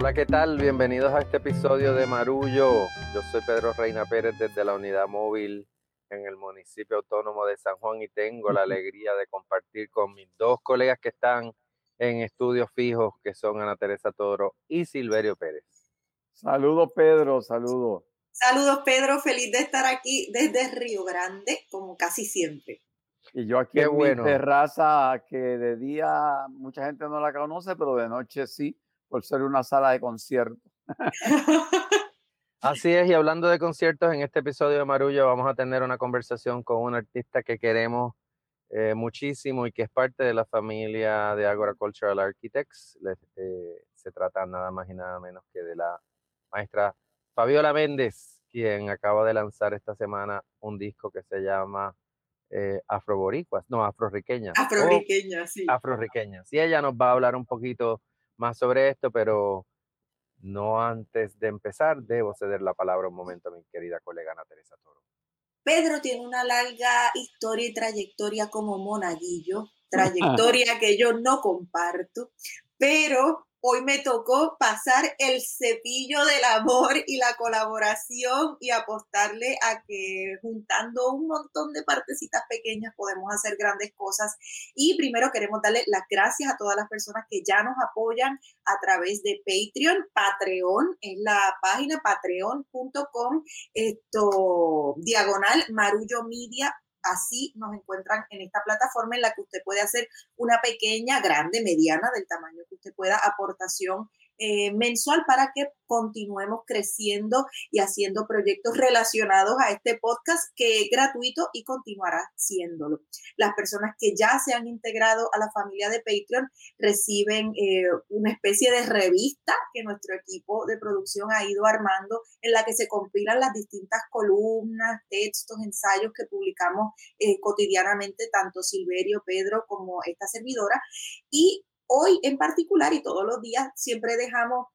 Hola, ¿qué tal? Bienvenidos a este episodio de Marullo. Yo soy Pedro Reina Pérez desde la unidad móvil en el municipio autónomo de San Juan y tengo la alegría de compartir con mis dos colegas que están en estudios fijos, que son Ana Teresa Toro y Silverio Pérez. Saludos, Pedro, saludos. Saludos, Pedro, feliz de estar aquí desde Río Grande, como casi siempre. Y yo aquí en mi terraza, que de día mucha gente no la conoce, pero de noche sí, por ser una sala de conciertos. Así es, y hablando de conciertos, en este episodio de Marullo vamos a tener una conversación con un artista que queremos eh, muchísimo y que es parte de la familia de Agora Cultural Architects. Eh, se trata nada más y nada menos que de la maestra Fabiola Méndez, quien acaba de lanzar esta semana un disco que se llama eh, Afroboricuas, no, Afroriqueñas. Afroriqueñas, sí. Afroriqueñas. Y ella nos va a hablar un poquito más sobre esto, pero no antes de empezar, debo ceder la palabra un momento a mi querida colega Ana Teresa Toro. Pedro tiene una larga historia y trayectoria como monaguillo, trayectoria que yo no comparto, pero Hoy me tocó pasar el cepillo del amor y la colaboración y apostarle a que juntando un montón de partecitas pequeñas podemos hacer grandes cosas. Y primero queremos darle las gracias a todas las personas que ya nos apoyan a través de Patreon. Patreon es la página patreon.com, esto diagonal Marullo Media Así nos encuentran en esta plataforma en la que usted puede hacer una pequeña, grande, mediana, del tamaño que usted pueda, aportación eh, mensual para que continuemos creciendo y haciendo proyectos relacionados a este podcast que es gratuito y continuará siéndolo. Las personas que ya se han integrado a la familia de Patreon reciben eh, una especie de revista que nuestro equipo de producción ha ido armando en la que se compilan las distintas columnas, textos, ensayos que publicamos eh, cotidianamente tanto Silverio, Pedro como esta servidora y Hoy en particular y todos los días siempre dejamos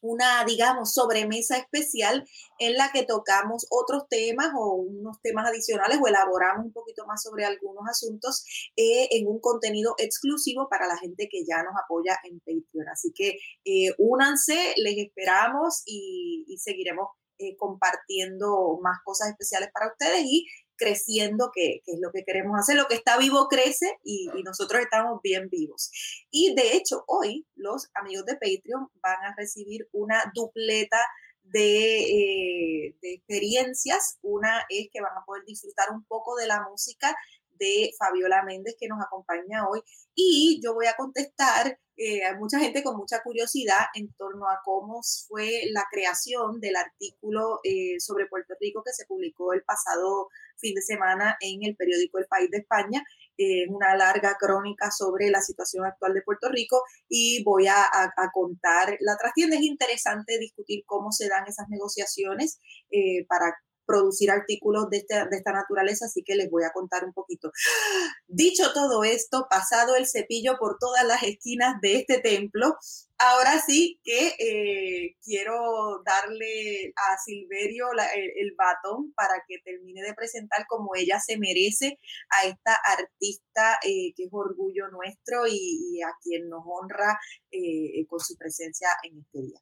una, digamos, sobremesa especial en la que tocamos otros temas o unos temas adicionales o elaboramos un poquito más sobre algunos asuntos eh, en un contenido exclusivo para la gente que ya nos apoya en Patreon. Así que eh, únanse, les esperamos y, seguiremos eh, compartiendo más cosas especiales para ustedes y creciendo, que, es lo que queremos hacer. Lo que está vivo crece y, nosotros estamos bien vivos. Y de hecho, hoy los amigos de Patreon van a recibir una dupleta de, eh, de, experiencias. Una es que van a poder disfrutar un poco de la música de Fabiola Méndez que nos acompaña hoy. Y yo voy a contestar eh, hay mucha gente con mucha curiosidad en torno a cómo fue la creación del artículo eh, sobre Puerto Rico que se publicó el pasado fin de semana en el periódico El País de España. Eh, una larga crónica sobre la situación actual de Puerto Rico y voy a, a, contar la trastienda. Es interesante discutir cómo se dan esas negociaciones para producir artículos de, de esta naturaleza, así que les voy a contar un poquito. Dicho todo esto, pasado el cepillo por todas las esquinas de este templo, ahora sí que eh, quiero darle a Silverio el, batón para que termine de presentar como ella se merece a esta artista eh, que es orgullo nuestro y, a quien nos honra eh, con su presencia en este día.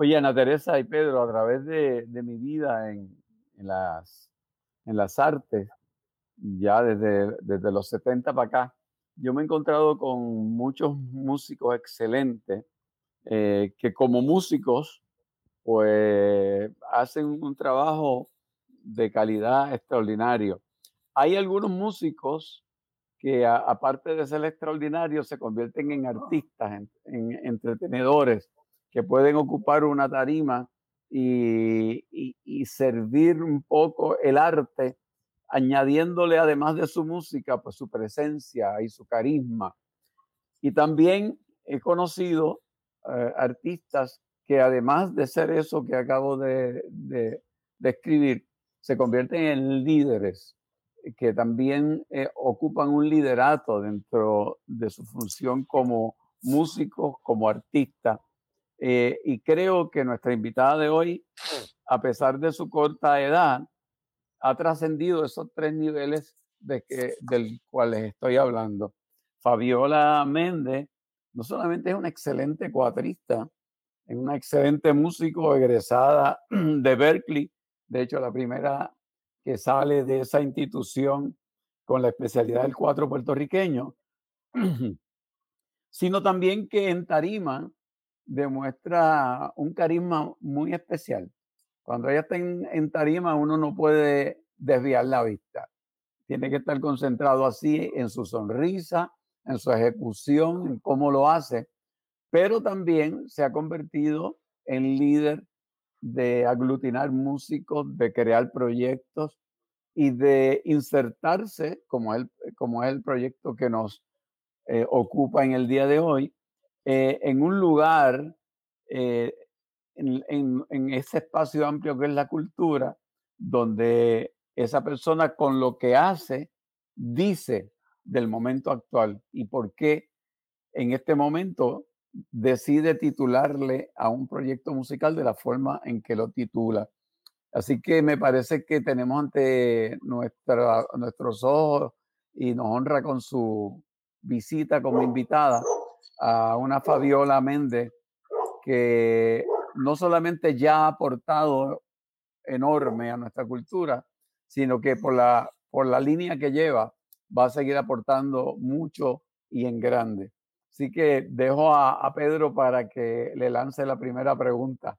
Oye, Ana Teresa y Pedro, a través de, mi vida en, las, artes, ya desde, desde los 70 para acá, yo me he encontrado con muchos músicos excelentes eh, que como músicos, pues hacen un trabajo de calidad extraordinario. Hay algunos músicos que aparte de ser extraordinarios se convierten en artistas, en entretenedores, que pueden ocupar una tarima y, servir un poco el arte, añadiéndole además de su música, pues su presencia y su carisma. Y también he conocido eh, artistas que además de ser eso que acabo de, de, escribir, se convierten en líderes que también eh, ocupan un liderato dentro de su función como músicos, como artistas eh, y creo que nuestra invitada de hoy, a pesar de su corta edad, ha trascendido esos tres niveles de que, del cual les estoy hablando. Fabiola Méndez no solamente es una excelente cuatrista, es una excelente músico, egresada de Berkeley. De hecho, la primera que sale de esa institución con la especialidad del cuatro puertorriqueño, sino también que en tarima demuestra un carisma muy especial. Cuando ella está en, tarima, uno no puede desviar la vista. Tiene que estar concentrado así en su sonrisa, en su ejecución, en cómo lo hace, pero también se ha convertido en líder de aglutinar músicos, de crear proyectos y de insertarse, como, el, como el proyecto que nos eh, ocupa en el día de hoy, eh, en un lugar, eh, en, en, ese espacio amplio que es la cultura, donde esa persona con lo que hace dice del momento actual y por qué en este momento decide titularle a un proyecto musical de la forma en que lo titula. Así que me parece que tenemos ante nuestra, nuestros ojos y nos honra con su visita como invitada a una Fabiola Méndez que no solamente ya ha aportado enorme a nuestra cultura, sino que por la, por la línea que lleva va a seguir aportando mucho y en grande. Así que dejo a, Pedro para que le lance la primera pregunta.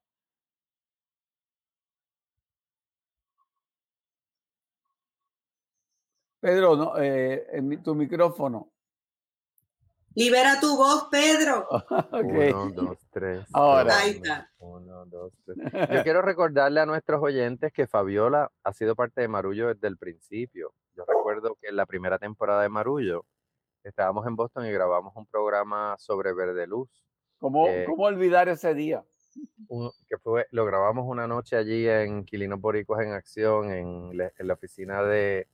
Pedro, no, eh, tu micrófono. Libera tu voz, Pedro. Uno, dos, tres. Ahora. Ahí está. Uno, dos, tres. Yo quiero recordarle a nuestros oyentes que Fabiola ha sido parte de Marullo desde el principio. Yo recuerdo que en la primera temporada de Marullo, estábamos en Boston y grabamos un programa sobre Verde Luz. ¿Cómo, eh, ¿cómo olvidar ese día? que fue, lo grabamos una noche allí en Quilinos Boricos en Acción, en, en la oficina de,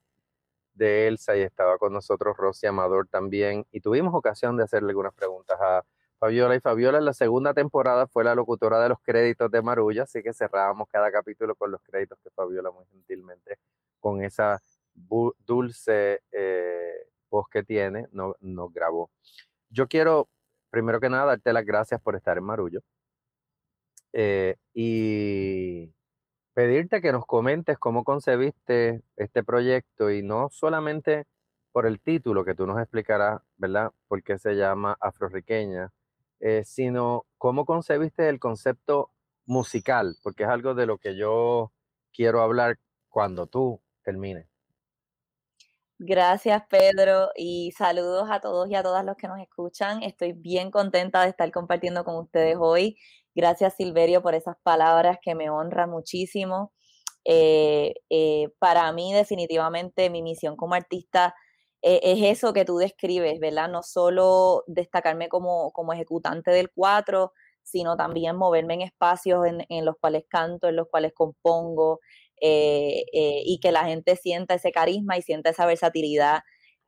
de, Elsa, y estaba con nosotros Rosy Amador también, y tuvimos ocasión de hacerle algunas preguntas a Fabiola, y Fabiola en la segunda temporada fue la locutora de los créditos de Marulla, así que cerrábamos cada capítulo con los créditos que Fabiola muy gentilmente, con esa dulce... Eh, que tiene, no, nos grabó. Yo quiero, primero que nada, darte las gracias por estar en Marullo eh, y pedirte que nos comentes cómo concebiste este proyecto y no solamente por el título que tú nos explicarás, ¿verdad? Por qué se llama Afroriqueña, eh, sino cómo concebiste el concepto musical, porque es algo de lo que yo quiero hablar cuando tú termines. Gracias, Pedro, y saludos a todos y a todas los que nos escuchan. Estoy bien contenta de estar compartiendo con ustedes hoy. Gracias, Silverio, por esas palabras que me honran muchísimo. Eh, eh, para mí, definitivamente, mi misión como artista eh, es eso que tú describes, ¿verdad? No solo destacarme como, como ejecutante del cuatro, sino también moverme en espacios en, los cuales canto, en los cuales compongo, y que la gente sienta ese carisma y sienta esa versatilidad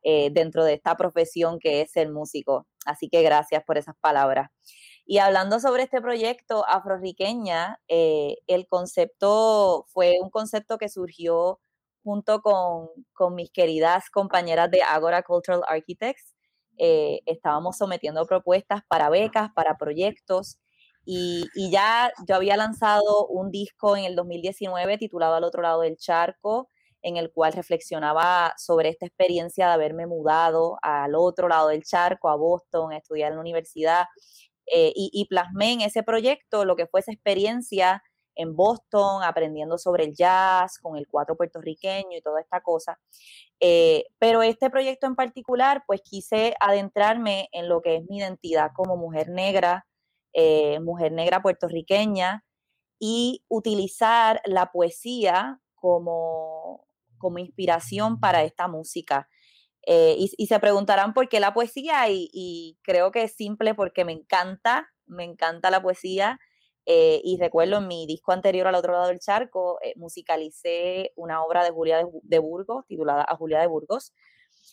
dentro de esta profesión que es ser músico. Así que gracias por esas palabras. Y hablando sobre este proyecto afroriqueña, el concepto fue un concepto que surgió junto con, con mis queridas compañeras de Agora Cultural Architects. estábamos sometiendo propuestas para becas, para proyectos, y, ya yo había lanzado un disco en el 2019 titulado Al otro lado del charco, en el cual reflexionaba sobre esta experiencia de haberme mudado al otro lado del charco, a Boston, a estudiar en la universidad, eh, y, plasmé en ese proyecto lo que fue esa experiencia en Boston, aprendiendo sobre el jazz, con el cuatro puertorriqueño y toda esta cosa. Eh, pero este proyecto en particular, pues quise adentrarme en lo que es mi identidad como mujer negra, eh, mujer negra puertorriqueña, y utilizar la poesía como, como inspiración para esta música. Eh, y, se preguntarán por qué la poesía, y, creo que es simple porque me encanta, me encanta la poesía. Eh, y recuerdo en mi disco anterior al otro lado del charco, musicalicé una obra de Julia de Burgos, titulada A Julia de Burgos,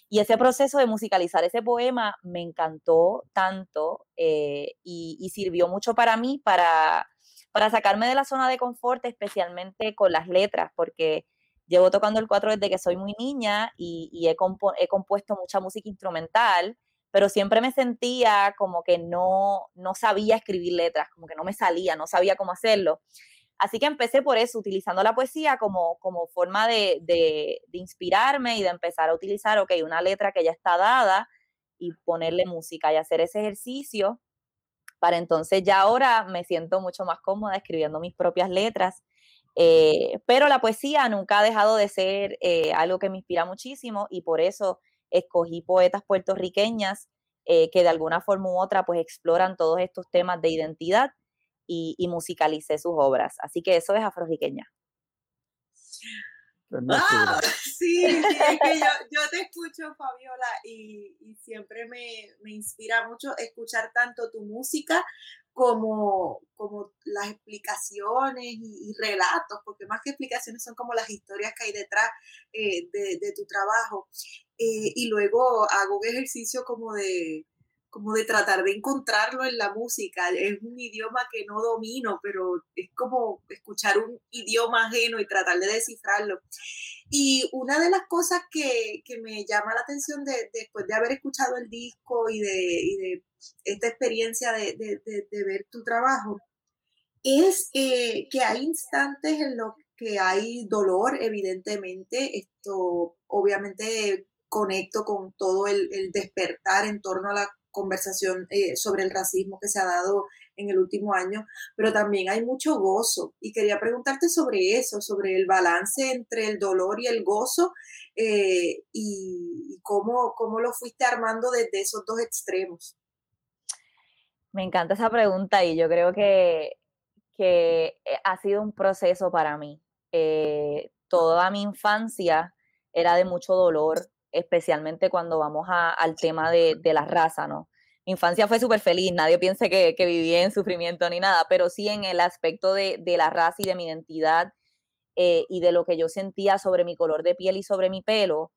y ese proceso de musicalizar ese poema me encantó tanto eh, y, sirvió mucho para mí para, para sacarme de la zona de confort, especialmente con las letras, porque llevo tocando el cuatro desde que soy muy niña y, he, compuesto mucha música instrumental, pero siempre me sentía como que no, no sabía escribir letras, como que no me salía, no sabía cómo hacerlo. Así que empecé por eso, utilizando la poesía como, como forma de, de, de, inspirarme y de empezar a utilizar, ok, una letra que ya está dada y ponerle música y hacer ese ejercicio para entonces ya ahora me siento mucho más cómoda escribiendo mis propias letras. Eh, pero la poesía nunca ha dejado de ser eh, algo que me inspira muchísimo y por eso escogí poetas puertorriqueñas eh, que de alguna forma u otra pues exploran todos estos temas de identidad y, y musicalicé sus obras. Así que eso es afroriqueña. ¡Ah! Sí, es que yo, yo, te escucho, Fabiola, y, y siempre me, me, inspira mucho escuchar tanto tu música como, como las explicaciones y, y, relatos, porque más que explicaciones son como las historias que hay detrás eh, de, tu trabajo. Eh, y luego hago un ejercicio como de, como de tratar de encontrarlo en la música. Es un idioma que no domino, pero es como escuchar un idioma ajeno y tratar de descifrarlo. Y una de las cosas que, que me llama la atención de, después de haber escuchado el disco y de esta experiencia de, de, ver tu trabajo, es eh, que hay instantes en los que hay dolor, evidentemente. Esto obviamente conecto con todo el, despertar en torno a la conversación eh, sobre el racismo que se ha dado en el último año, pero también hay mucho gozo. Y quería preguntarte sobre eso, sobre el balance entre el dolor y el gozo eh, y, cómo, cómo lo fuiste armando desde esos dos extremos. Me encanta esa pregunta y yo creo que, que eh, ha sido un proceso para mí. toda mi infancia era de mucho dolor, especialmente cuando vamos a, al tema de, de, la raza, ¿no? Mi infancia fue súper feliz, nadie piense que, que viví en sufrimiento ni nada, pero sí en el aspecto de, de la raza y de mi identidad eh, y de lo que yo sentía sobre mi color de piel y sobre mi pelo,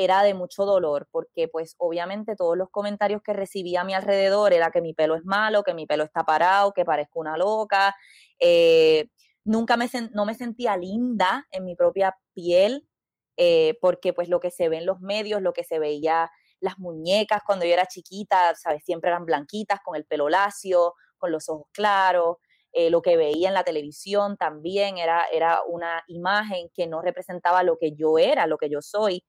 era de mucho dolor, porque pues obviamente todos los comentarios que recibía a mi alrededor era que mi pelo es malo, que mi pelo está parado, que parezco una loca, eh, nunca me, no me sentía linda en mi propia piel, eh, porque pues lo que se ve en los medios, lo que se veía las muñecas cuando yo era chiquita, ¿sabes? Siempre eran blanquitas, con el pelo lacio, con los ojos claros. Eh, lo que veía en la televisión también era, era una imagen que no representaba lo que yo era, lo que yo soy.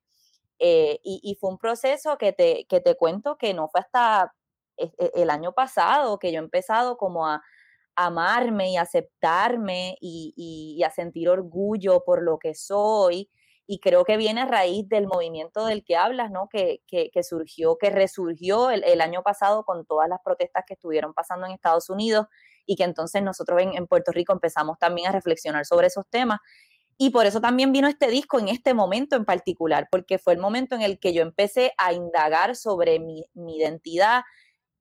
Eh, y, y, fue un proceso que te, que te cuento que no fue hasta e, e, el año pasado que yo he empezado como a, amarme y aceptarme y, y, a sentir orgullo por lo que soy y creo que viene a raíz del movimiento del que hablas, ¿no? Que, que, que surgió, que resurgió el, el, año pasado con todas las protestas que estuvieron pasando en Estados Unidos y que entonces nosotros en, en Puerto Rico empezamos también a reflexionar sobre esos temas. Y por eso también vino este disco en este momento en particular, porque fue el momento en el que yo empecé a indagar sobre mi, identidad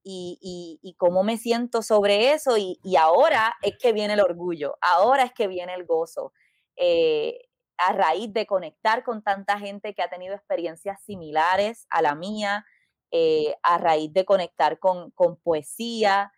y, cómo me siento sobre eso. Y, ahora es que viene el orgullo, ahora es que viene el gozo. Eh, a raíz de conectar con tanta gente que ha tenido experiencias similares a la mía, eh, a raíz de conectar con, poesía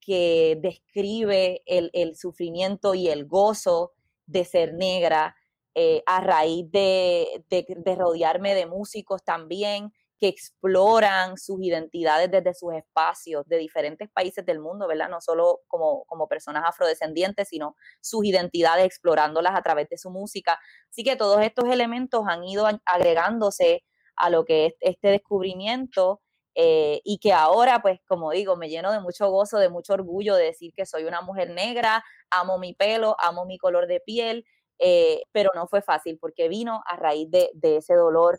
que describe el, sufrimiento y el gozo de ser negra, eh, a raíz de, de, de rodearme de músicos también que exploran sus identidades desde sus espacios de diferentes países del mundo, ¿verdad? No solo como, como personas afrodescendientes, sino sus identidades explorándolas a través de su música. Así que todos estos elementos han ido agregándose a lo que es este descubrimiento eh, y que ahora, pues, como digo, me lleno de mucho gozo, de mucho orgullo de decir que soy una mujer negra, amo mi pelo, amo mi color de piel, eh, pero no fue fácil porque vino a raíz de, de ese dolor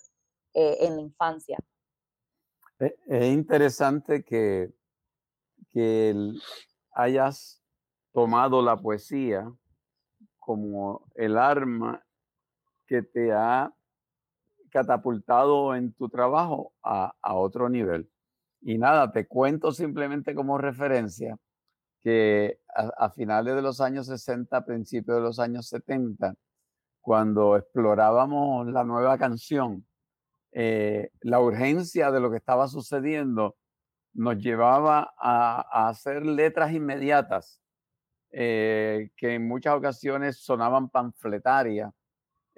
eh, en la infancia. Es interesante que, que hayas tomado la poesía como el arma que te ha catapultado en tu trabajo a, otro nivel. Y nada, te cuento simplemente como referencia que a, finales de los años 60, principios de los años 70, cuando explorábamos la nueva canción, eh, la urgencia de lo que estaba sucediendo nos llevaba a, a hacer letras inmediatas eh, que en muchas ocasiones sonaban panfletarias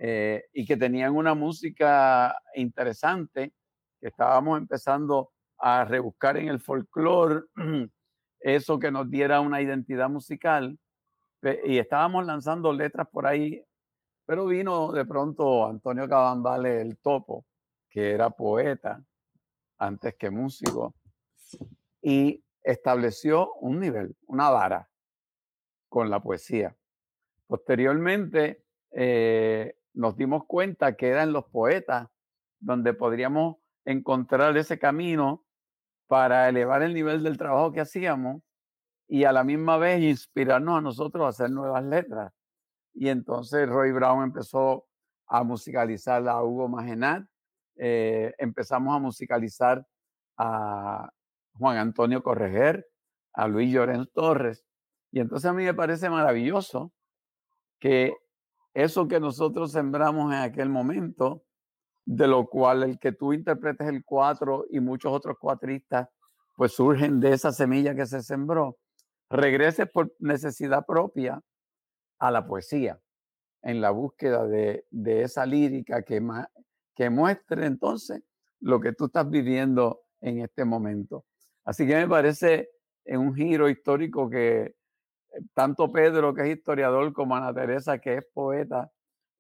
eh, y que tenían una música interesante, que estábamos empezando a rebuscar en el folclore eso que nos diera una identidad musical y estábamos lanzando letras por ahí, pero vino de pronto Antonio Cabambale el Topo, que era poeta antes que músico, y estableció un nivel, una vara con la poesía. Posteriormente eh, nos dimos cuenta que eran los poetas donde podríamos encontrar ese camino para elevar el nivel del trabajo que hacíamos y a la misma vez inspirarnos a nosotros a hacer nuevas letras. Y entonces Roy Brown empezó a musicalizar a Hugo Magenat, eh, empezamos a musicalizar a Juan Antonio Correger, a Luis Llorens Torres. Y entonces a mí me parece maravilloso que eso que nosotros sembramos en aquel momento, de lo cual el que tú interpretes el cuatro y muchos otros cuatristas, pues surgen de esa semilla que se sembró, regrese por necesidad propia a la poesía, en la búsqueda de, esa lírica que, que muestre entonces lo que tú estás viviendo en este momento. Así que me parece un giro histórico que tanto Pedro, que es historiador, como Ana Teresa, que es poeta,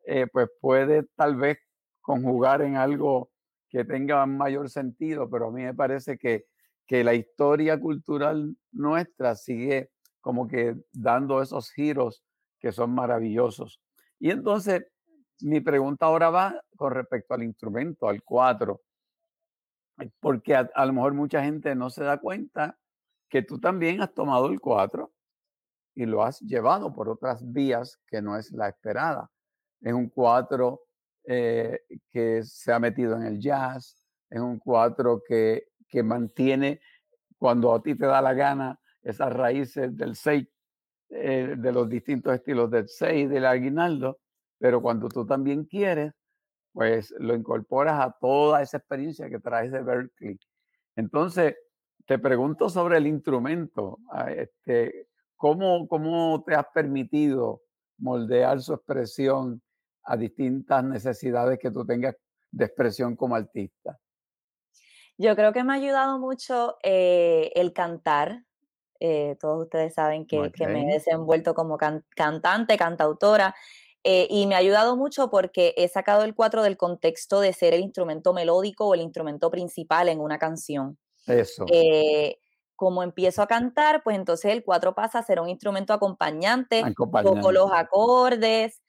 eh, pues puede tal vez conjugar en algo que tenga mayor sentido, pero a mí me parece que que la historia cultural nuestra sigue como que dando esos giros que son maravillosos. Y entonces, mi pregunta ahora va con respecto al instrumento, al cuatro, porque a, lo mejor mucha gente no se da cuenta que tú también has tomado el cuatro y lo has llevado por otras vías que no es la esperada. Es un cuatro eh, que se ha metido en el jazz, es un cuatro que que mantiene cuando a ti te da la gana esas raíces del 6, eh, de los distintos estilos del 6, del aguinaldo, pero cuando tú también quieres, pues lo incorporas a toda esa experiencia que traes de Berkeley. Entonces, te pregunto sobre el instrumento, este, ¿cómo, ¿cómo te has permitido moldear su expresión a distintas necesidades que tú tengas de expresión como artista? Yo creo que me ha ayudado mucho eh, el cantar. Eh, todos ustedes saben que, me he desenvuelto como cantante, cantautora. Eh, y me ha ayudado mucho porque he sacado el cuatro del contexto de ser el instrumento melódico o el instrumento principal en una canción. Eso. Como empiezo a cantar, pues entonces el cuatro pasa a ser un instrumento acompañante, acompañante. toco los acordes,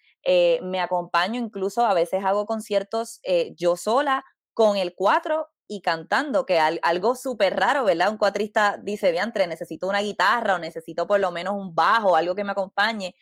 me acompaño, incluso a veces hago conciertos yo sola con el cuatro y cantando, que algo súper raro, ¿verdad? Un cuatrista dice, diantre, necesito una guitarra o necesito por lo menos un bajo, algo que me acompañe.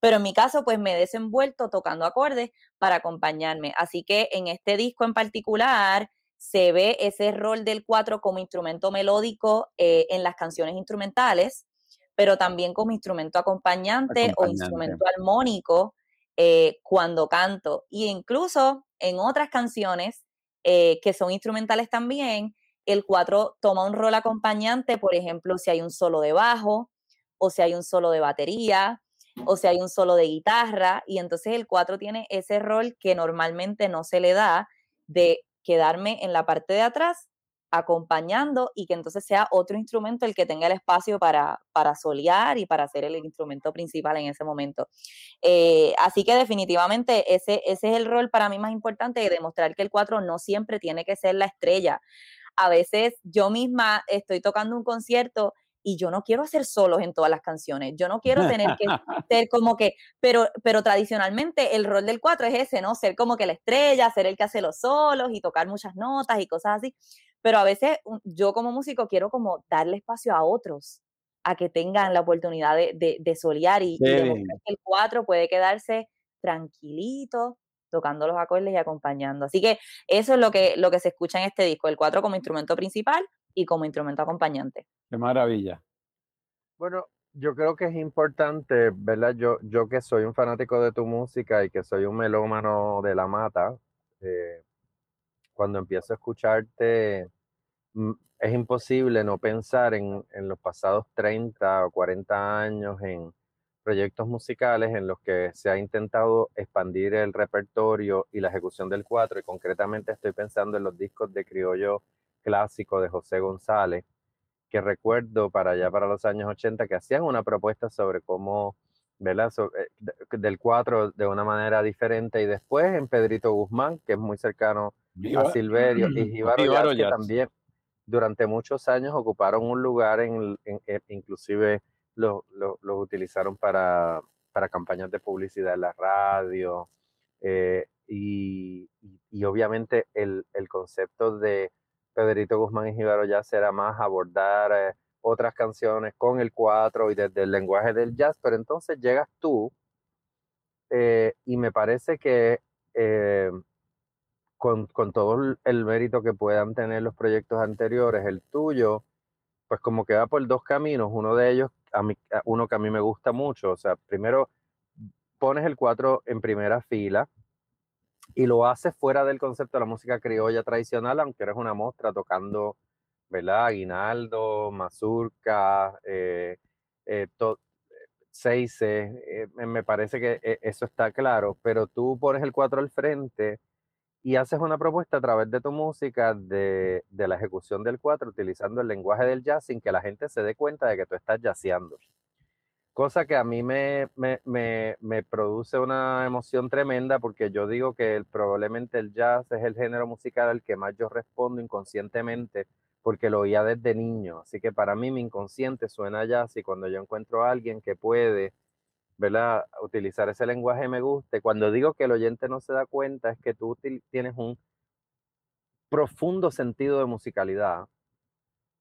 Pero en mi caso, pues me he desenvuelto tocando acordes para acompañarme. Así que en este disco en particular se ve ese rol del cuatro como instrumento melódico eh, en las canciones instrumentales, pero también como instrumento acompañante, o instrumento armónico eh, cuando canto. Y incluso en otras canciones eh, que son instrumentales también, el 4 toma un rol acompañante, por ejemplo, si hay un solo de bajo, o si hay un solo de batería, o si hay un solo de guitarra, y entonces el 4 tiene ese rol que normalmente no se le da de quedarme en la parte de atrás acompañando y que entonces sea otro instrumento el que tenga el espacio para, para solear y para ser el instrumento principal en ese momento. Eh, así que definitivamente ese, ese es el rol para mí más importante de demostrar que el 4 no siempre tiene que ser la estrella. A veces yo misma estoy tocando un concierto y yo no quiero hacer solos en todas las canciones. Yo no quiero tener que ser como que, pero, pero tradicionalmente el rol del 4 es ese, ¿no? Ser como que la estrella, ser el que hace los solos y tocar muchas notas y cosas así pero a veces yo como músico quiero como darle espacio a otros a que tengan la oportunidad de, de, solear y, demostrar que el cuatro puede quedarse tranquilito tocando los acordes y acompañando. Así que eso es lo que, lo que se escucha en este disco, el cuatro como instrumento principal y como instrumento acompañante. Qué maravilla. Bueno, yo creo que es importante, ¿verdad? Yo, yo que soy un fanático de tu música y que soy un melómano de la mata, eh, cuando empiezo a escucharte, mm, es imposible no pensar en, los pasados 30 o 40 años en proyectos musicales en los que se ha intentado expandir el repertorio y la ejecución del cuatro, y concretamente estoy pensando en los discos de Criollo clásico de José González, que recuerdo para allá, para los años 80, que hacían una propuesta sobre cómo, ¿verdad? Eh, del 4 de una manera diferente y después en Pedrito Guzmán, que es muy cercano a Silverio, y Jíbaro, que también durante muchos años ocuparon un lugar, en, inclusive los lo, utilizaron para, para, campañas de publicidad en la radio, eh, y, y, obviamente el, el, concepto de Pedrito Guzmán y Jíbaro ya será más abordar eh, otras canciones con el 4 y desde el lenguaje del jazz, pero entonces llegas tú eh, y me parece que eh, con, con, todo el mérito que puedan tener los proyectos anteriores, el tuyo, pues como que va por dos caminos, uno de ellos, a mí, uno que a mí me gusta mucho, o sea, primero pones el 4 en primera fila, y lo haces fuera del concepto de la música criolla tradicional, aunque eres una mostra tocando, ¿verdad? Aguinaldo, mazurca, eh, eh, eh, me parece que eh, eso está claro, pero tú pones el 4 al frente y haces una propuesta a través de tu música de, de la ejecución del 4 utilizando el lenguaje del jazz sin que la gente se dé cuenta de que tú estás jazzeando cosa que a mí me, me, me, me, produce una emoción tremenda porque yo digo que probablemente el jazz es el género musical al que más yo respondo inconscientemente porque lo oía desde niño. Así que para mí mi inconsciente suena jazz y cuando yo encuentro a alguien que puede ¿verdad? utilizar ese lenguaje me guste. Cuando digo que el oyente no se da cuenta es que tú tienes un profundo sentido de musicalidad,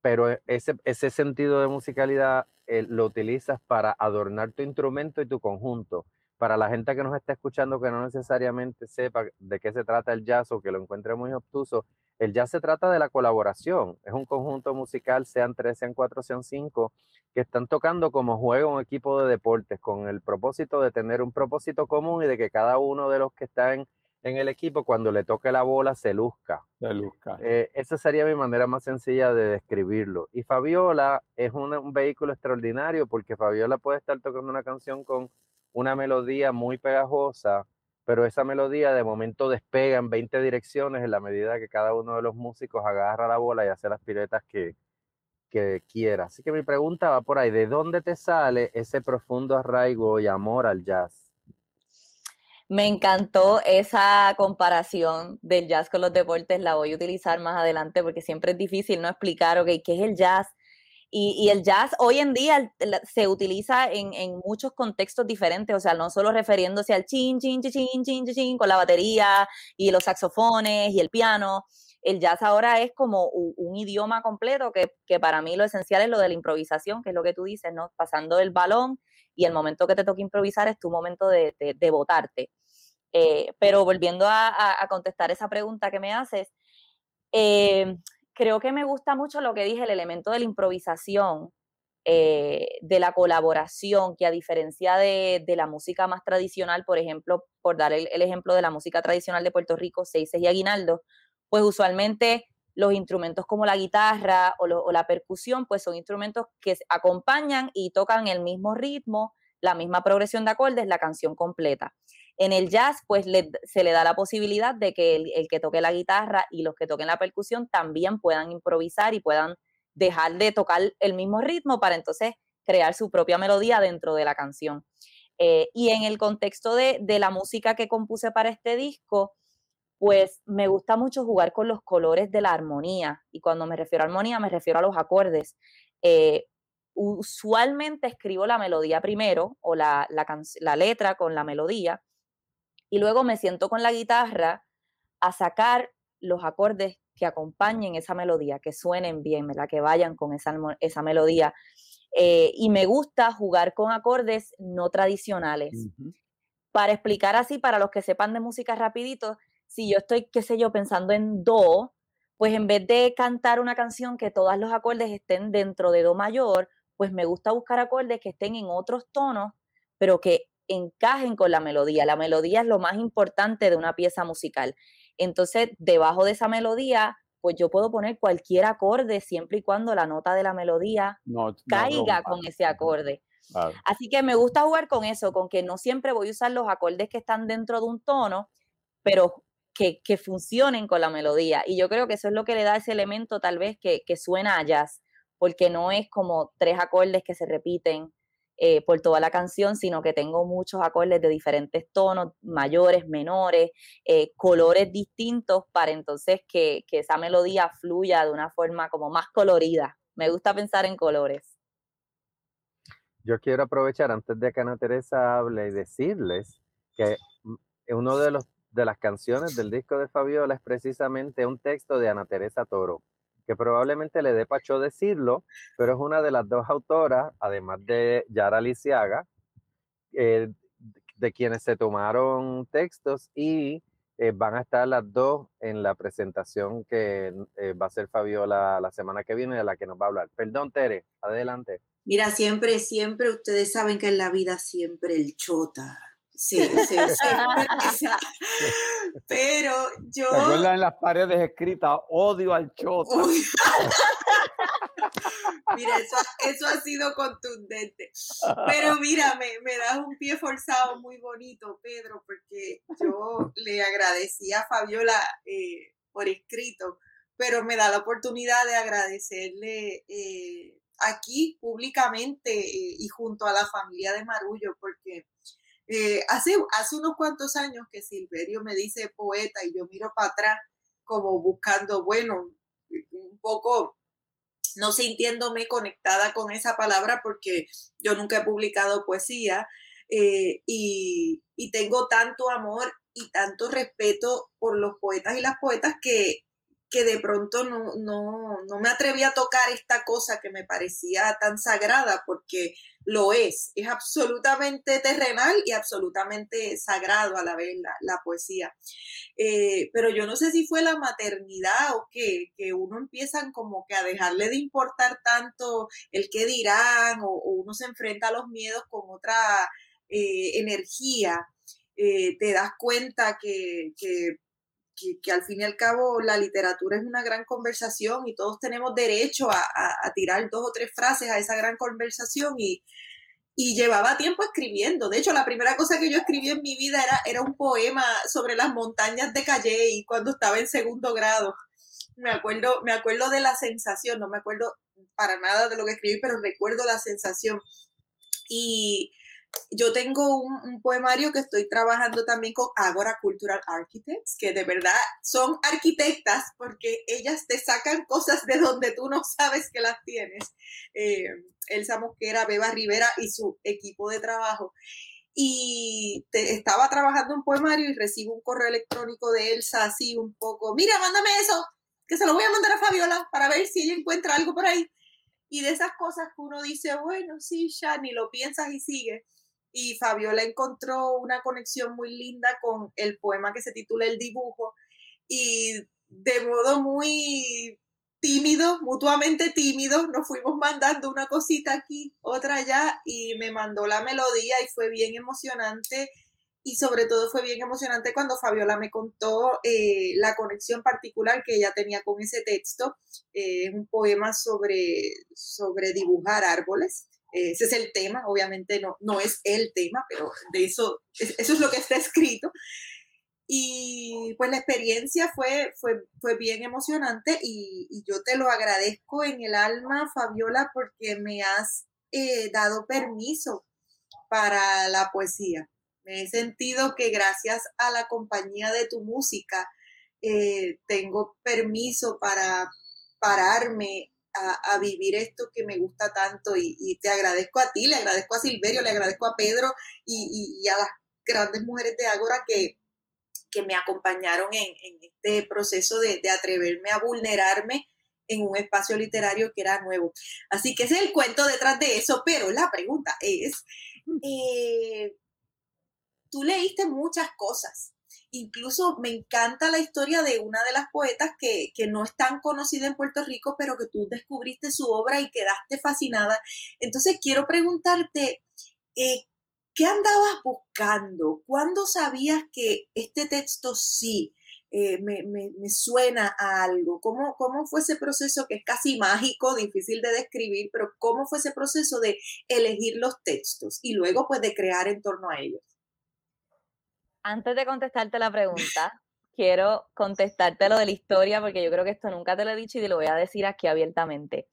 pero ese, ese sentido de musicalidad eh, lo utilizas para adornar tu instrumento y tu conjunto. Para la gente que nos está escuchando que no necesariamente sepa de qué se trata el jazz o que lo encuentre muy obtuso, el jazz se trata de la colaboración. Es un conjunto musical, sean tres, sean cuatro, sean cinco, que están tocando como juego un equipo de deportes con el propósito de tener un propósito común y de que cada uno de los que están en el equipo, cuando le toque la bola, se luzca. Se luzca. Eh, esa sería mi manera más sencilla de describirlo. Y Fabiola es un, vehículo extraordinario porque Fabiola puede estar tocando una canción con una melodía muy pegajosa, pero esa melodía de momento despega en 20 direcciones en la medida que cada uno de los músicos agarra la bola y hace las piruetas que, que quiera. Así que mi pregunta va por ahí, ¿de dónde te sale ese profundo arraigo y amor al jazz? Me encantó esa comparación del jazz con los deportes, la voy a utilizar más adelante porque siempre es difícil no explicar, ok, ¿qué es el jazz? Y, el jazz hoy en día se utiliza en, muchos contextos diferentes, o sea, no solo refiriéndose al chin, chin, chin, chin, chin, chin, con la batería y los saxofones y el piano. El jazz ahora es como un, idioma completo que, para mí lo esencial es lo de la improvisación, que es lo que tú dices, ¿no? Pasando el balón y el momento que te toca improvisar es tu momento de, de, votarte. Eh, pero volviendo a, contestar esa pregunta que me haces, eh, creo que me gusta mucho lo que dije, el elemento de la improvisación, eh, de la colaboración, que a diferencia de, la música más tradicional, por ejemplo, por dar el, ejemplo de la música tradicional de Puerto Rico, Seises y Aguinaldo, pues usualmente los instrumentos como la guitarra o, la percusión, pues son instrumentos que acompañan y tocan el mismo ritmo, la misma progresión de acordes, la canción completa. En el jazz, pues se le da la posibilidad de que el, que toque la guitarra y los que toquen la percusión también puedan improvisar y puedan dejar de tocar el mismo ritmo para entonces crear su propia melodía dentro de la canción. Eh, y en el contexto de, de la música que compuse para este disco, pues me gusta mucho jugar con los colores de la armonía. Y cuando me refiero a armonía, me refiero a los acordes. Eh, usualmente escribo la melodía primero o la, la, letra con la melodía y luego me siento con la guitarra a sacar los acordes que acompañen esa melodía, que suenen bien, que vayan con esa, esa melodía. Eh, y me gusta jugar con acordes no tradicionales. Para explicar así, para los que sepan de música rapidito, si yo estoy, qué sé yo, pensando en do, pues en vez de cantar una canción que todos los acordes estén dentro de do mayor, pues me gusta buscar acordes que estén en otros tonos, pero que encajen con la melodía. La melodía es lo más importante de una pieza musical. Entonces, debajo de esa melodía, pues yo puedo poner cualquier acorde siempre y cuando la nota de la melodía caiga con ese acorde. Así que me gusta jugar con eso, con que no siempre voy a usar los acordes que están dentro de un tono, pero que, que, funcionen con la melodía. Y yo creo que eso es lo que le da ese elemento tal vez que, que suena a jazz, porque no es como tres acordes que se repiten eh, por toda la canción, sino que tengo muchos acordes de diferentes tonos, mayores, menores, eh, colores distintos, para entonces que, que esa melodía fluya de una forma como más colorida. Me gusta pensar en colores. Yo quiero aprovechar antes de que Ana Teresa hable y decirles que mm, uno de los de las canciones del disco de Fabiola es precisamente un texto de Ana Teresa Toro, que probablemente le dé pacho decirlo, pero es una de las dos autoras, además de Yara Lisiaga, eh, de quienes se tomaron textos y eh, van a estar las dos en la presentación que eh, va a ser Fabiola la semana que viene, de la que nos va a hablar. Perdón, Tere, adelante. Mira, siempre, siempre, ustedes saben que en la vida siempre el chota Sí, sí, sí. Pero yo. ¿Te en las paredes escritas odio al choto? mira, eso, eso, ha sido contundente. Pero mira, me, me, das un pie forzado muy bonito, Pedro, porque yo le agradecí a Fabiola eh, por escrito, pero me da la oportunidad de agradecerle eh, aquí públicamente eh, y junto a la familia de Marullo, porque eh, hace, hace unos cuantos años que Silverio me dice poeta y yo miro para atrás como buscando, bueno, un poco no sintiéndome conectada con esa palabra porque yo nunca he publicado poesía eh, y, y, tengo tanto amor y tanto respeto por los poetas y las poetas que, que de pronto no, no, no, me atreví a tocar esta cosa que me parecía tan sagrada, porque lo es, es absolutamente terrenal y absolutamente sagrado a la vez la, poesía. Eh, pero yo no sé si fue la maternidad o qué, que uno empieza como que a dejarle de importar tanto el qué dirán, o, uno se enfrenta a los miedos con otra eh, energía. Eh, te das cuenta que, que que, al fin y al cabo la literatura es una gran conversación y todos tenemos derecho a, tirar dos o tres frases a esa gran conversación y, llevaba tiempo escribiendo. De hecho, la primera cosa que yo escribí en mi vida era, era un poema sobre las montañas de Calle cuando estaba en segundo grado. Me acuerdo, me acuerdo de la sensación, no me acuerdo para nada de lo que escribí, pero recuerdo la sensación. Y, yo tengo un, poemario que estoy trabajando también con Agora Cultural Architects, que de verdad son arquitectas porque ellas te sacan cosas de donde tú no sabes que las tienes. Eh, Elsa Mosquera, Beba Rivera y su equipo de trabajo. Y te, estaba trabajando un poemario y recibo un correo electrónico de Elsa así un poco, mira, mándame eso, que se lo voy a mandar a Fabiola para ver si ella encuentra algo por ahí. Y de esas cosas que uno dice, bueno, sí, ya ni lo piensas y sigue y Fabiola encontró una conexión muy linda con el poema que se titula El dibujo y de modo muy tímido, mutuamente tímido, nos fuimos mandando una cosita aquí, otra allá y me mandó la melodía y fue bien emocionante y sobre todo fue bien emocionante cuando Fabiola me contó eh, la conexión particular que ella tenía con ese texto. Eh, es un poema sobre, sobre dibujar árboles ese es el tema, obviamente no, no es el tema, pero de eso, eso es lo que está escrito. Y pues la experiencia fue, fue, fue bien emocionante y, yo te lo agradezco en el alma, Fabiola, porque me has eh, dado permiso para la poesía. Me he sentido que gracias a la compañía de tu música eh, tengo permiso para pararme a, vivir esto que me gusta tanto y, te agradezco a ti, le agradezco a Silverio, le agradezco a Pedro y, a las grandes mujeres de Ágora que, que me acompañaron en, este proceso de, atreverme a vulnerarme en un espacio literario que era nuevo. Así que ese es el cuento detrás de eso, pero la pregunta es, eh, tú leíste muchas cosas, Incluso me encanta la historia de una de las poetas que, no es tan conocida en Puerto Rico, pero que tú descubriste su obra y quedaste fascinada. Entonces quiero preguntarte, eh, ¿qué andabas buscando? ¿Cuándo sabías que este texto sí eh, me, suena a algo? ¿Cómo, ¿Cómo fue ese proceso que es casi mágico, difícil de describir, pero cómo fue ese proceso de elegir los textos y luego pues de crear en torno a ellos? Antes de contestarte la pregunta, quiero contestarte lo de la historia porque yo creo que esto nunca te lo he dicho y te lo voy a decir aquí abiertamente.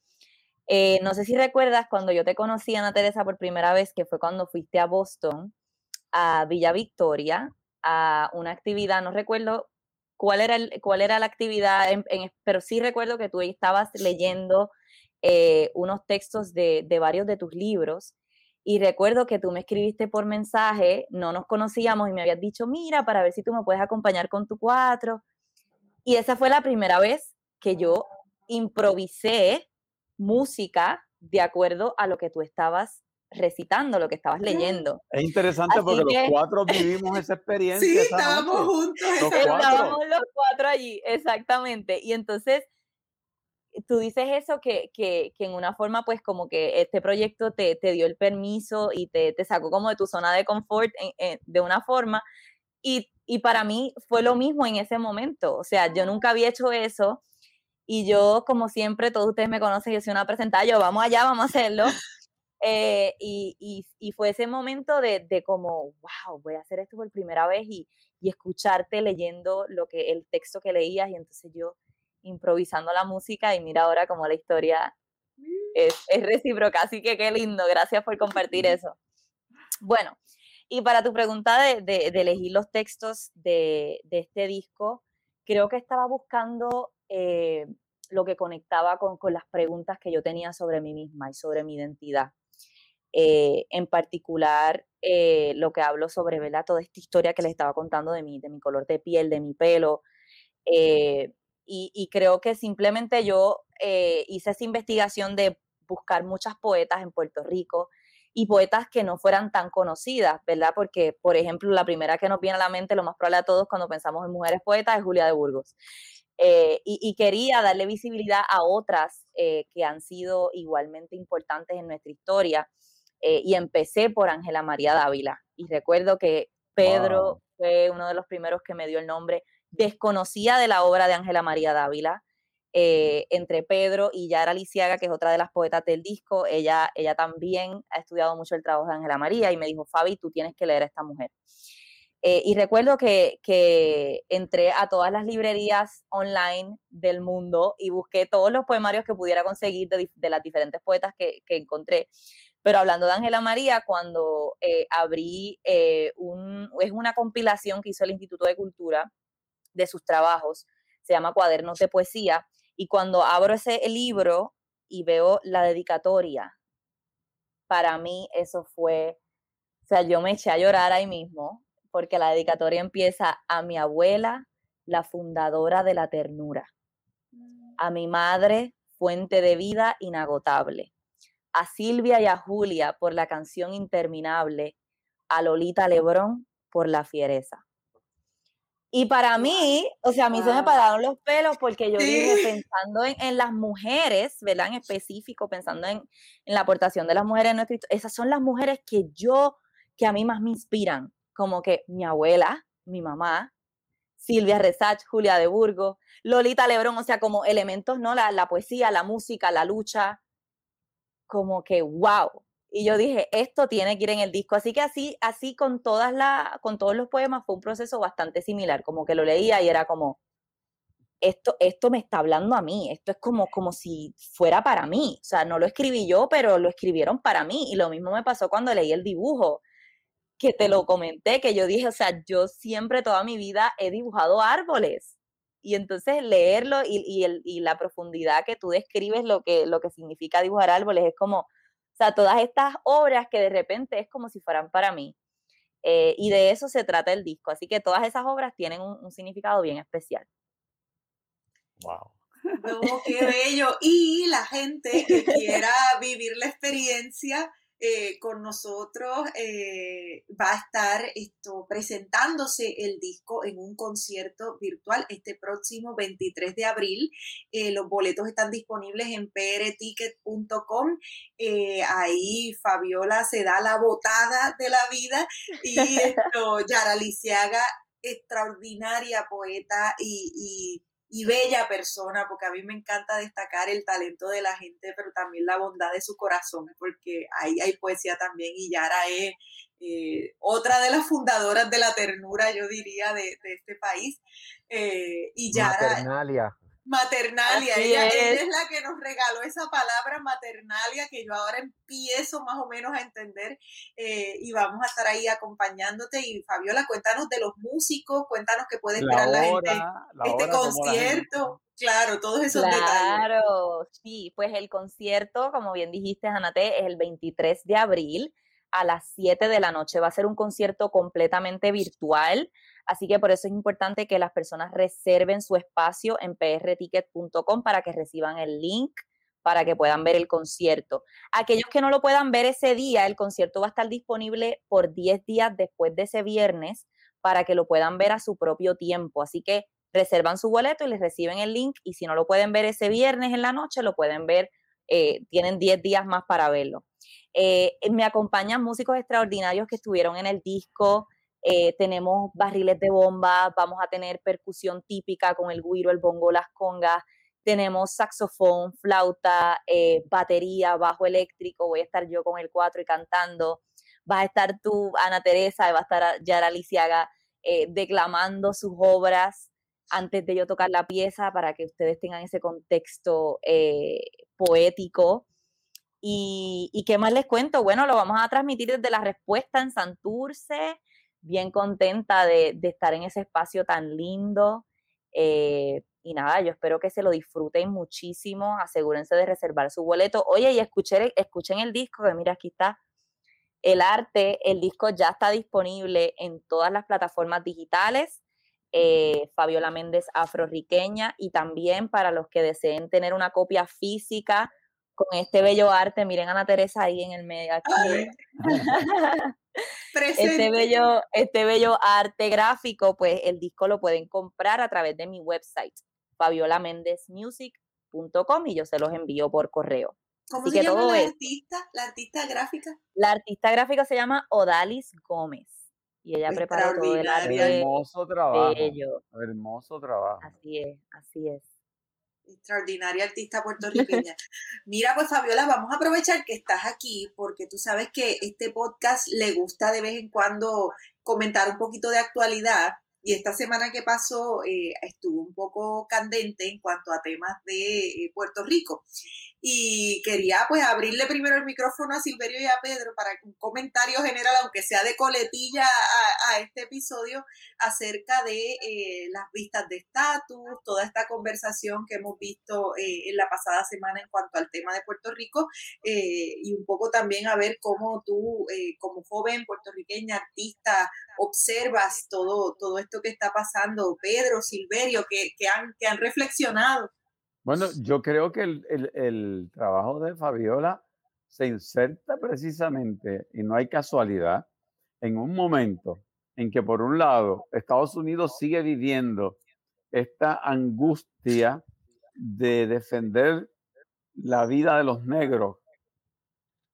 Eh, no sé si recuerdas cuando yo te conocí, Ana Teresa, por primera vez, que fue cuando fuiste a Boston, a Villa Victoria, a una actividad, no recuerdo cuál era, el, cuál era la actividad, pero sí recuerdo que tú estabas leyendo eh, unos textos de, de varios de tus libros y recuerdo que tú me escribiste por mensaje, no nos conocíamos y me habías dicho, mira, para ver si tú me puedes acompañar con tu cuatro. Y esa fue la primera vez que yo improvisé música de acuerdo a lo que tú estabas recitando, lo que estabas leyendo. Es interesante porque los cuatro vivimos esa experiencia. Sí, estábamos juntos. estábamos los cuatro allí, exactamente. Y entonces tú dices eso que, que, que, en una forma, pues como que este proyecto te, te dio el permiso y te, te, sacó como de tu zona de confort de una forma. Y, y, para mí fue lo mismo en ese momento. O sea, yo nunca había hecho eso. Y yo, como siempre, todos ustedes me conocen, yo soy una presentada, yo vamos allá, vamos a hacerlo. Eh, y, y, y, fue ese momento de, de, como, wow, voy a hacer esto por primera vez y, y escucharte leyendo lo que el texto que leías. Y entonces yo, improvisando la música y mira ahora como la historia es, es recíproca. Así que qué lindo, gracias por compartir eso. Bueno, y para tu pregunta de, de, de elegir los textos de, de, este disco, creo que estaba buscando eh, lo que conectaba con, con, las preguntas que yo tenía sobre mí misma y sobre mi identidad. Eh, en particular, eh, lo que hablo sobre, ¿verdad? Toda esta historia que les estaba contando de mí, de mi color de piel, de mi pelo, eh, y, creo que simplemente yo eh, hice esa investigación de buscar muchas poetas en Puerto Rico y poetas que no fueran tan conocidas, ¿verdad? Porque, por ejemplo, la primera que nos viene a la mente, lo más probable a todos cuando pensamos en mujeres poetas, es Julia de Burgos. Eh, y, quería darle visibilidad a otras eh, que han sido igualmente importantes en nuestra historia. y empecé por Ángela María Dávila. Y recuerdo que Pedro fue uno de los primeros que me dio el nombre desconocía de la obra de Ángela María Dávila. Eh, entre Pedro y Yara Lisiaga, que es otra de las poetas del disco, ella, ella también ha estudiado mucho el trabajo de Ángela María y me dijo, Fabi, tú tienes que leer a esta mujer. Eh, y recuerdo que, que, entré a todas las librerías online del mundo y busqué todos los poemarios que pudiera conseguir de, de las diferentes poetas que, que, encontré. Pero hablando de Ángela María, cuando eh, abrí, un, es una compilación que hizo el Instituto de Cultura de sus trabajos, se llama Cuadernos de Poesía, y cuando abro ese libro y veo la dedicatoria, para mí eso fue, o sea, yo me eché a llorar ahí mismo, porque la dedicatoria empieza a mi abuela, la fundadora de la ternura, a mi madre, fuente de vida inagotable, a Silvia y a Julia por la canción interminable, a Lolita Lebrón por la fiereza. Y para mí, o sea, a mí se me pararon los pelos porque yo dije, pensando en, en, las mujeres, ¿verdad? En específico, pensando en, en la aportación de las mujeres en nuestra esas son las mujeres que yo, que a mí más me inspiran, como que mi abuela, mi mamá, Silvia Resach, Julia de Burgos, Lolita Lebrón, o sea, como elementos, ¿no? La, la poesía, la música, la lucha, como que, wow, y yo dije, esto tiene que ir en el disco. Así que así, así con todas la, con todos los poemas fue un proceso bastante similar, como que lo leía y era como, esto, esto me está hablando a mí, esto es como, como si fuera para mí. O sea, no lo escribí yo, pero lo escribieron para mí. Y lo mismo me pasó cuando leí el dibujo, que te lo comenté, que yo dije, o sea, yo siempre toda mi vida he dibujado árboles. Y entonces leerlo y, el, y la profundidad que tú describes lo que, lo que significa dibujar árboles es como, o sea, todas estas obras que de repente es como si fueran para mí. Eh, y de eso se trata el disco. Así que todas esas obras tienen un, un significado bien especial. Wow. No, qué bello. Y la gente que quiera vivir la experiencia, eh, con nosotros eh, va a estar esto, presentándose el disco en un concierto virtual este próximo 23 de abril. Eh, los boletos están disponibles en prticket.com. Ahí Fabiola se da la botada de la vida y esto, Yara Lisiaga, extraordinaria poeta y, y y bella persona, porque a mí me encanta destacar el talento de la gente, pero también la bondad de su corazón, porque ahí hay poesía también y Yara es eh, otra de las fundadoras de la ternura, yo diría, de, este país. Eh, y Yara, ella es. la que nos regaló esa palabra maternalia que yo ahora empiezo más o menos a entender eh, y vamos a estar ahí acompañándote. Y Fabiola, cuéntanos de los músicos, cuéntanos qué puede esperar la, gente, este concierto. Claro, todos esos detalles. Claro, sí, pues el concierto, como bien dijiste, Anate, es el 23 de abril a las 7 de la noche. Va a ser un concierto completamente virtual. Así que por eso es importante que las personas reserven su espacio en prticket.com para que reciban el link para que puedan ver el concierto. Aquellos que no lo puedan ver ese día, el concierto va a estar disponible por 10 días después de ese viernes para que lo puedan ver a su propio tiempo. Así que reservan su boleto y les reciben el link y si no lo pueden ver ese viernes en la noche, lo pueden ver, eh, tienen 10 días más para verlo. Eh, me acompañan músicos extraordinarios que estuvieron en el disco, eh, tenemos barriles de bomba, vamos a tener percusión típica con el guiro, el bongo, las congas, tenemos saxofón, flauta, eh, batería, bajo eléctrico, voy a estar yo con el cuatro y cantando, vas a estar tú, Ana Teresa, va a estar Yara Lisiaga eh, declamando sus obras antes de yo tocar la pieza para que ustedes tengan ese contexto poético. Y, y, qué más les cuento? Bueno, lo vamos a transmitir desde la respuesta en Santurce, bien contenta de, estar en ese espacio tan lindo. Eh, y nada, yo espero que se lo disfruten muchísimo. Asegúrense de reservar su boleto. Oye, y escuchen, escuchen el disco, que mira, aquí está el arte. El disco ya está disponible en todas las plataformas digitales. Eh, Fabiola Méndez Afroriqueña y también para los que deseen tener una copia física con este bello arte. Miren a Ana Teresa ahí en el medio. Aquí. este bello, este bello arte gráfico, pues el disco lo pueden comprar a través de mi website, fabiolamendezmusic.com y yo se los envío por correo. ¿Cómo se llama la artista, la artista gráfica? La artista gráfica se llama Odalis Gómez y ella preparó todo el arte. Hermoso trabajo. Hermoso trabajo. Así es, así es extraordinaria artista puertorriqueña. Mira, pues Fabiola, vamos a aprovechar que estás aquí porque tú sabes que este podcast le gusta de vez en cuando comentar un poquito de actualidad y esta semana que pasó eh, estuvo un poco candente en cuanto a temas de eh, Puerto Rico y quería pues abrirle primero el micrófono a Silverio y a Pedro para un comentario general, aunque sea de coletilla a, este episodio, acerca de eh, las vistas de estatus, toda esta conversación que hemos visto eh, en la pasada semana en cuanto al tema de Puerto Rico eh, y un poco también a ver cómo tú como joven puertorriqueña, artista, observas todo, todo esto que está pasando, Pedro, Silverio, que, que, han, que han reflexionado. Bueno, yo creo que el, trabajo de Fabiola se inserta precisamente, y no hay casualidad, en un momento en que por un lado Estados Unidos sigue viviendo esta angustia de defender la vida de los negros,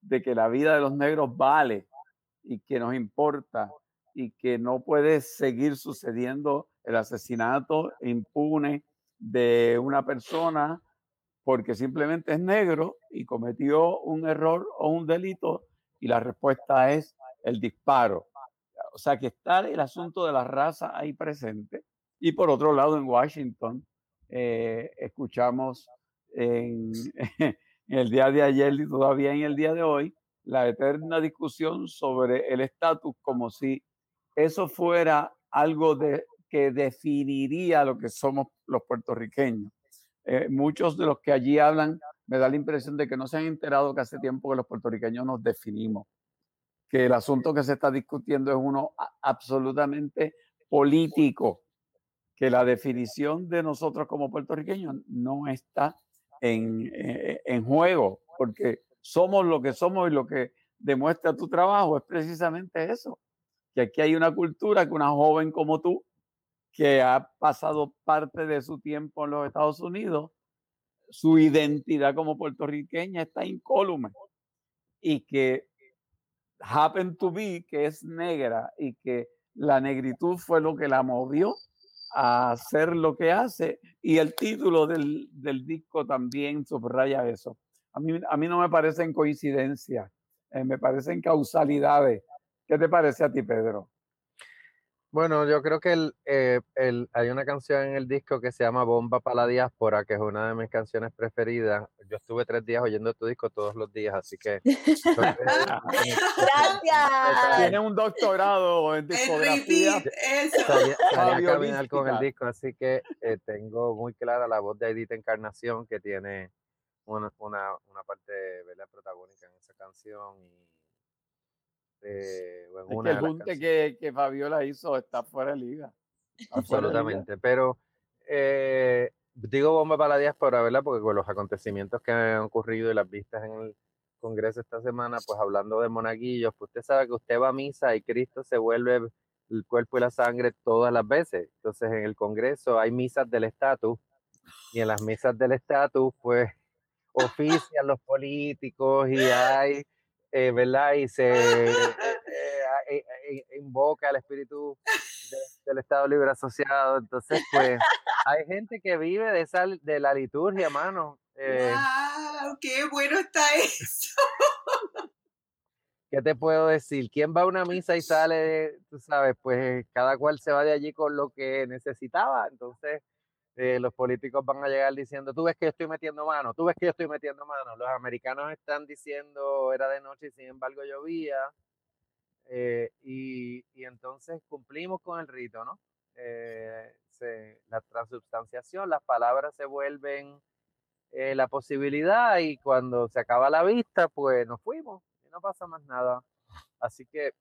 de que la vida de los negros vale y que nos importa y que no puede seguir sucediendo el asesinato impune de una persona porque simplemente es negro y cometió un error o un delito y la respuesta es el disparo. O sea que está el asunto de la raza ahí presente. Y por otro lado, en Washington, eh, escuchamos en, en, el día de ayer y todavía en el día de hoy la eterna discusión sobre el estatus como si eso fuera algo de que definiría lo que somos los puertorriqueños. Eh, muchos de los que allí hablan me da la impresión de que no se han enterado que hace tiempo que los puertorriqueños nos definimos, que el asunto que se está discutiendo es uno absolutamente político, que la definición de nosotros como puertorriqueños no está en, eh, en juego, porque somos lo que somos y lo que demuestra tu trabajo es precisamente eso, que aquí hay una cultura que una joven como tú que ha pasado parte de su tiempo en los Estados Unidos, su identidad como puertorriqueña está incólume y que happen to be que es negra y que la negritud fue lo que la movió a hacer lo que hace y el título del, del disco también subraya eso. A mí, a mí no me parecen coincidencias, eh, me parecen causalidades. ¿Qué te parece a ti, Pedro? Bueno, yo creo que el, eh, el, hay una canción en el disco que se llama Bomba para la Diáspora, que es una de mis canciones preferidas. Yo estuve tres días oyendo tu disco todos los días, así que... Gracias. Tiene un doctorado en discografía. Salía, a caminar con el disco, así que eh, tengo muy clara la voz de Edith Encarnación, que tiene una, una, una parte ¿verdad? protagónica en esa canción y eh, el junte que, que, Fabiola hizo está fuera de liga. Absolutamente, pero eh, digo bomba para la diáspora, ¿verdad? Porque con los acontecimientos que han ocurrido y las vistas en el Congreso esta semana, pues hablando de monaguillos, pues usted sabe que usted va a misa y Cristo se vuelve el cuerpo y la sangre todas las veces. Entonces en el Congreso hay misas del estatus y en las misas del estatus, pues ofician los políticos y hay eh, ¿verdad? Y se eh, eh, invoca al espíritu del Estado Libre Asociado. Entonces, pues, hay gente que vive de, esa, de la liturgia, mano. ¡Wow! ¡Qué bueno está eso! ¿Qué te puedo decir? ¿Quién va a una misa y sale, tú sabes, pues cada cual se va de allí con lo que necesitaba? Entonces, eh, los políticos van a llegar diciendo, tú ves que yo estoy metiendo mano, tú ves que yo estoy metiendo mano. Los americanos están diciendo, era de noche y sin embargo llovía. Eh, y, y, entonces cumplimos con el rito, ¿no? Eh, la transubstanciación, las palabras se vuelven la posibilidad y cuando se acaba la vista, pues nos fuimos y no pasa más nada. Así que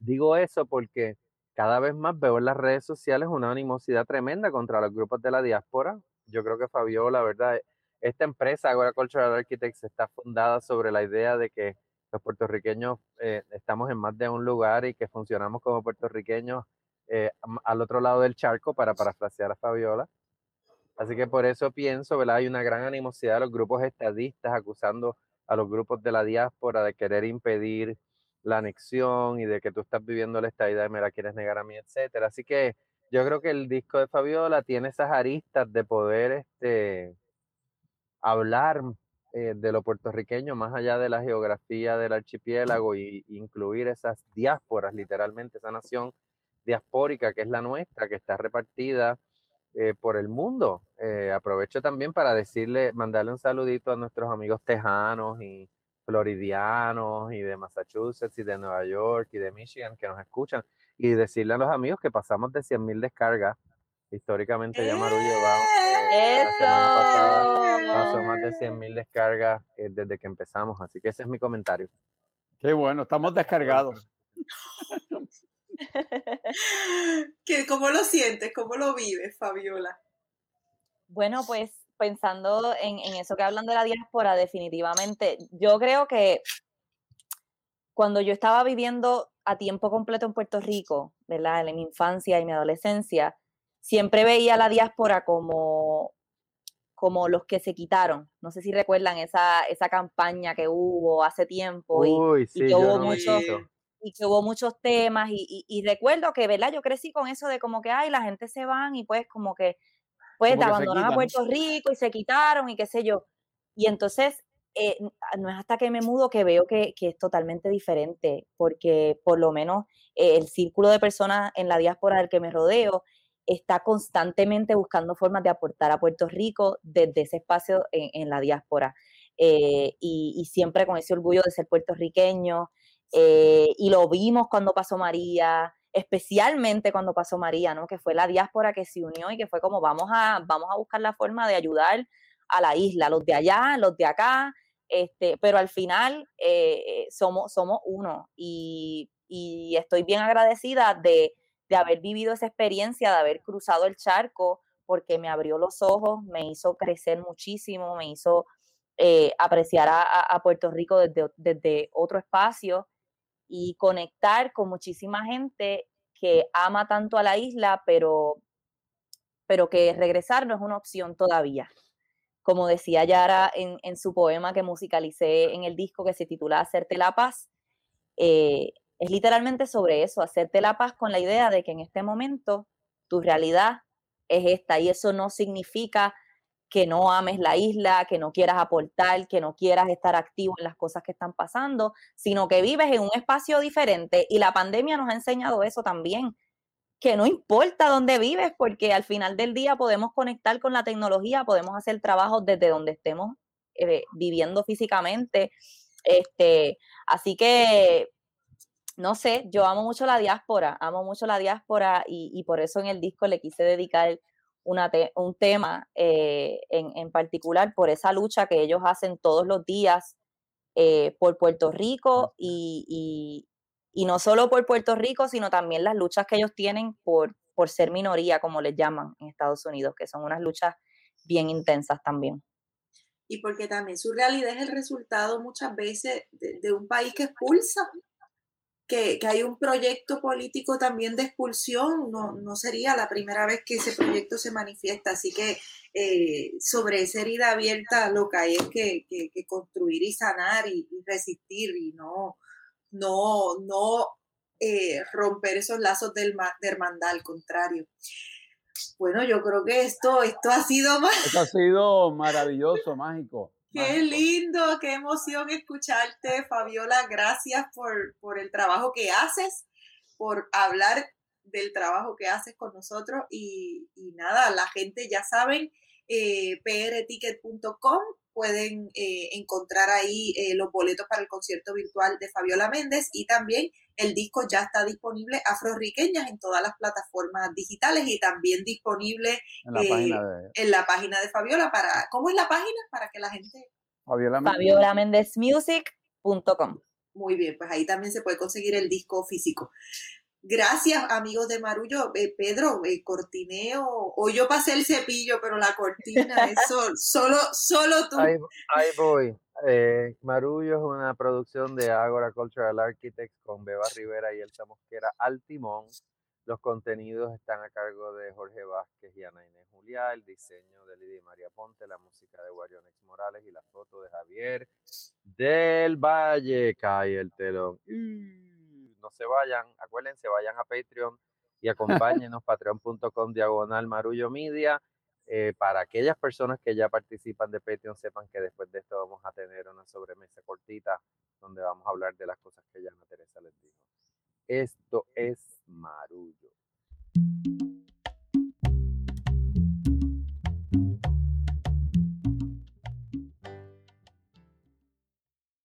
digo eso porque cada vez más veo en las redes sociales una animosidad tremenda contra los grupos de la diáspora. Yo creo que Fabiola, ¿verdad? Esta empresa, Agora Cultural Architects, está fundada sobre la idea de que los puertorriqueños eh, estamos en más de un lugar y que funcionamos como puertorriqueños eh, al otro lado del charco, para parafrasear a Fabiola. Así que por eso pienso, ¿verdad? Hay una gran animosidad de los grupos estadistas acusando a los grupos de la diáspora de querer impedir la anexión y de que tú estás viviendo la estadía y me la quieres negar a mí, etcétera. Así que yo creo que el disco de Fabiola tiene esas aristas de poder este, hablar eh, de lo puertorriqueño más allá de la geografía del archipiélago y, incluir esas diásporas, literalmente, esa nación diaspórica que es la nuestra, que está repartida eh, por el mundo. Eh, aprovecho también para decirle, mandarle un saludito a nuestros amigos tejanos y floridianos y de Massachusetts y de Nueva York y de Michigan que nos escuchan y decirle a los amigos que pasamos de 100.000 descargas. Históricamente ya Maru lleva eh, pasó más de 100.000 descargas eh, desde que empezamos, así que ese es mi comentario. Qué bueno, estamos descargados. ¿Cómo lo sientes? ¿Cómo lo vives, Fabiola? Bueno, pues pensando en, eso que hablan de la diáspora, definitivamente, yo creo que cuando yo estaba viviendo a tiempo completo en Puerto Rico, ¿verdad? En mi infancia y mi adolescencia, siempre veía la diáspora como, como los que se quitaron. No sé si recuerdan esa, esa campaña que hubo hace tiempo y, que hubo muchos, y que hubo muchos temas y, y, recuerdo que, ¿verdad? Yo crecí con eso de como que, ay, la gente se van y pues como que pues abandonaron a Puerto Rico y se quitaron y qué sé yo. Y entonces eh, ah, no es hasta que me mudo que veo que, es totalmente diferente, porque por lo menos eh, el círculo de personas en la diáspora del que me rodeo está constantemente buscando formas de aportar a Puerto Rico desde ese espacio en, la diáspora. Eh, y, y, siempre con ese orgullo de ser puertorriqueño. y lo vimos cuando pasó María, especialmente cuando pasó María, ¿no? Que fue la diáspora que se unió y que fue como vamos a, vamos a buscar la forma de ayudar a la isla, los de allá, los de acá, este, pero al final eh, somos, somos uno y, estoy bien agradecida de, de haber vivido esa experiencia, de haber cruzado el charco, porque me abrió los ojos, me hizo crecer muchísimo, me hizo eh, apreciar a, a, Puerto Rico desde, desde otro espacio y conectar con muchísima gente que ama tanto a la isla, pero, pero que regresar no es una opción todavía. Como decía Yara en, en su poema que musicalicé en el disco que se titula Hacerte la paz, eh, es literalmente sobre eso, hacerte la paz con la idea de que en este momento tu realidad es esta y eso no significa que no ames la isla, que no quieras aportar, que no quieras estar activo en las cosas que están pasando, sino que vives en un espacio diferente y la pandemia nos ha enseñado eso también, que no importa dónde vives, porque al final del día podemos conectar con la tecnología, podemos hacer trabajo desde donde estemos eh, viviendo físicamente. Este, así que, no sé, yo amo mucho la diáspora, amo mucho la diáspora y, y por eso en el disco le quise dedicar un tema eh, en, particular por esa lucha que ellos hacen todos los días eh, por Puerto Rico y, no solo por Puerto Rico, sino también las luchas que ellos tienen por, por ser minoría, como les llaman en Estados Unidos, que son unas luchas bien intensas también. Y porque también su realidad es el resultado muchas veces de un país que expulsa que, hay un proyecto político también de expulsión, no, no, sería la primera vez que ese proyecto se manifiesta. Así que eh, sobre esa herida abierta lo que hay es que, construir y sanar y, resistir y no, no, no eh, romper esos lazos del, de hermandad, al contrario. Bueno, yo creo que esto, esto ha sido. Esto ha sido maravilloso, mágico. Qué lindo, qué emoción escucharte, Fabiola. Gracias por, por, el trabajo que haces, por hablar del trabajo que haces con nosotros. Y, y nada, la gente ya saben, eh, prticket.com pueden eh, encontrar ahí eh, los boletos para el concierto virtual de Fabiola Méndez y también el disco ya está disponible afroriqueñas en todas las plataformas digitales y también disponible en la, página, de... en la página de Fabiola para ¿cómo es la página? para que la gente Fabiola, Fabiola Music.com muy bien, pues ahí también se puede conseguir el disco físico. Gracias, amigos de Marullo. Eh, Pedro, eh, cortineo. O yo pasé el cepillo, pero la cortina es solo, solo, tú. Ahí, voy. Eh, Marullo es una producción de Agora Cultural Architects con Beba Rivera y Elsa Mosquera al timón. Los contenidos están a cargo de Jorge Vázquez y Ana Inés Juliá, el diseño de Lidia María Ponte, la música de Guarionex Morales y la foto de Javier del Valle. Cae el telón no se vayan, acuérdense, vayan a Patreon y acompáñenos, patreon.com diagonal marullo media. Eh, para aquellas personas que ya participan de Patreon, sepan que después de esto vamos a tener una sobremesa cortita donde vamos a hablar de las cosas que ya Teresa les dijo. Esto es Marullo.